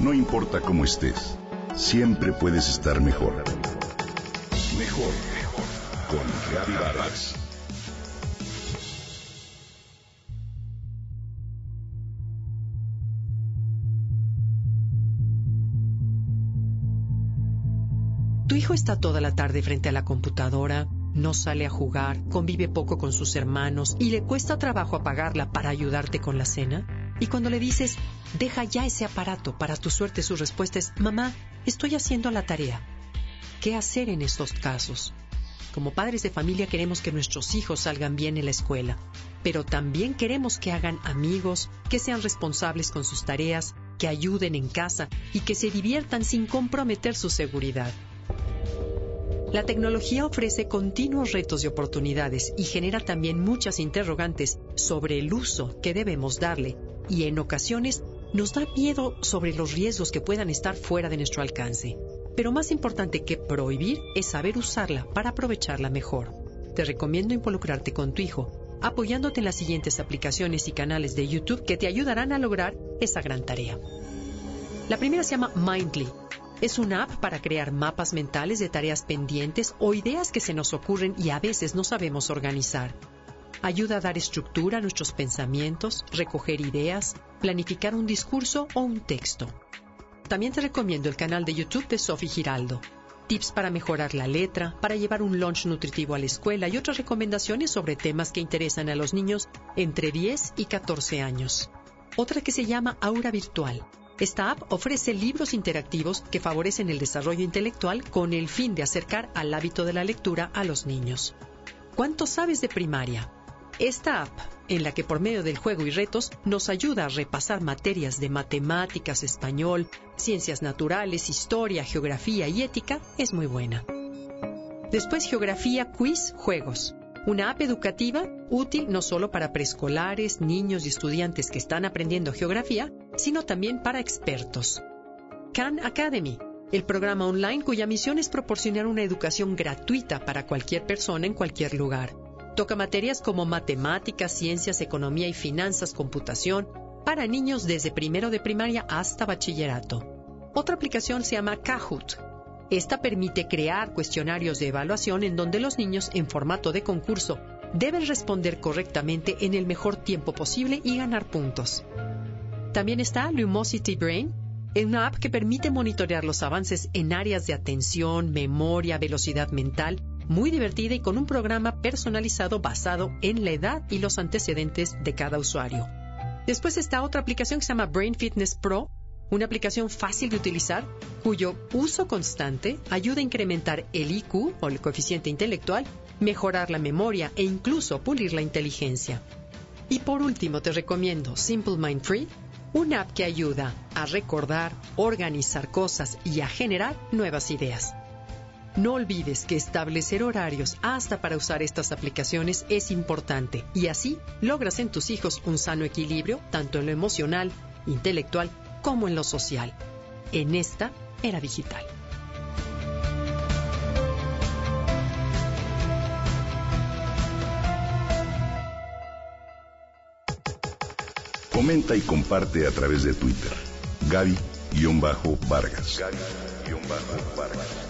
No importa cómo estés, siempre puedes estar mejor. Mejor, mejor. Con Vargas. Tu hijo está toda la tarde frente a la computadora, no sale a jugar, convive poco con sus hermanos y le cuesta trabajo apagarla para ayudarte con la cena. Y cuando le dices, deja ya ese aparato, para tu suerte su respuesta es, mamá, estoy haciendo la tarea. ¿Qué hacer en estos casos? Como padres de familia queremos que nuestros hijos salgan bien en la escuela, pero también queremos que hagan amigos, que sean responsables con sus tareas, que ayuden en casa y que se diviertan sin comprometer su seguridad. La tecnología ofrece continuos retos y oportunidades y genera también muchas interrogantes sobre el uso que debemos darle y en ocasiones nos da miedo sobre los riesgos que puedan estar fuera de nuestro alcance. Pero más importante que prohibir es saber usarla para aprovecharla mejor. Te recomiendo involucrarte con tu hijo, apoyándote en las siguientes aplicaciones y canales de YouTube que te ayudarán a lograr esa gran tarea. La primera se llama Mindly es una app para crear mapas mentales de tareas pendientes o ideas que se nos ocurren y a veces no sabemos organizar. Ayuda a dar estructura a nuestros pensamientos, recoger ideas, planificar un discurso o un texto. También te recomiendo el canal de YouTube de Sophie Giraldo. Tips para mejorar la letra, para llevar un lunch nutritivo a la escuela y otras recomendaciones sobre temas que interesan a los niños entre 10 y 14 años. Otra que se llama Aura Virtual esta app ofrece libros interactivos que favorecen el desarrollo intelectual con el fin de acercar al hábito de la lectura a los niños. ¿Cuánto sabes de primaria? Esta app, en la que por medio del juego y retos nos ayuda a repasar materias de matemáticas, español, ciencias naturales, historia, geografía y ética, es muy buena. Después geografía, quiz, juegos. Una app educativa útil no solo para preescolares, niños y estudiantes que están aprendiendo geografía, sino también para expertos. Khan Academy, el programa online cuya misión es proporcionar una educación gratuita para cualquier persona en cualquier lugar. Toca materias como matemáticas, ciencias, economía y finanzas, computación, para niños desde primero de primaria hasta bachillerato. Otra aplicación se llama Kahoot, esta permite crear cuestionarios de evaluación en donde los niños, en formato de concurso, deben responder correctamente en el mejor tiempo posible y ganar puntos. También está Lumosity Brain, una app que permite monitorear los avances en áreas de atención, memoria, velocidad mental, muy divertida y con un programa personalizado basado en la edad y los antecedentes de cada usuario. Después está otra aplicación que se llama Brain Fitness Pro, una aplicación fácil de utilizar cuyo uso constante ayuda a incrementar el IQ o el coeficiente intelectual, mejorar la memoria e incluso pulir la inteligencia. Y por último te recomiendo Simple Mind Free, una app que ayuda a recordar, organizar cosas y a generar nuevas ideas. No olvides que establecer horarios hasta para usar estas aplicaciones es importante y así logras en tus hijos un sano equilibrio tanto en lo emocional, intelectual como en lo social, en esta era digital. Comenta y comparte a través de Twitter. Gaby-Vargas. Gaby-Vargas.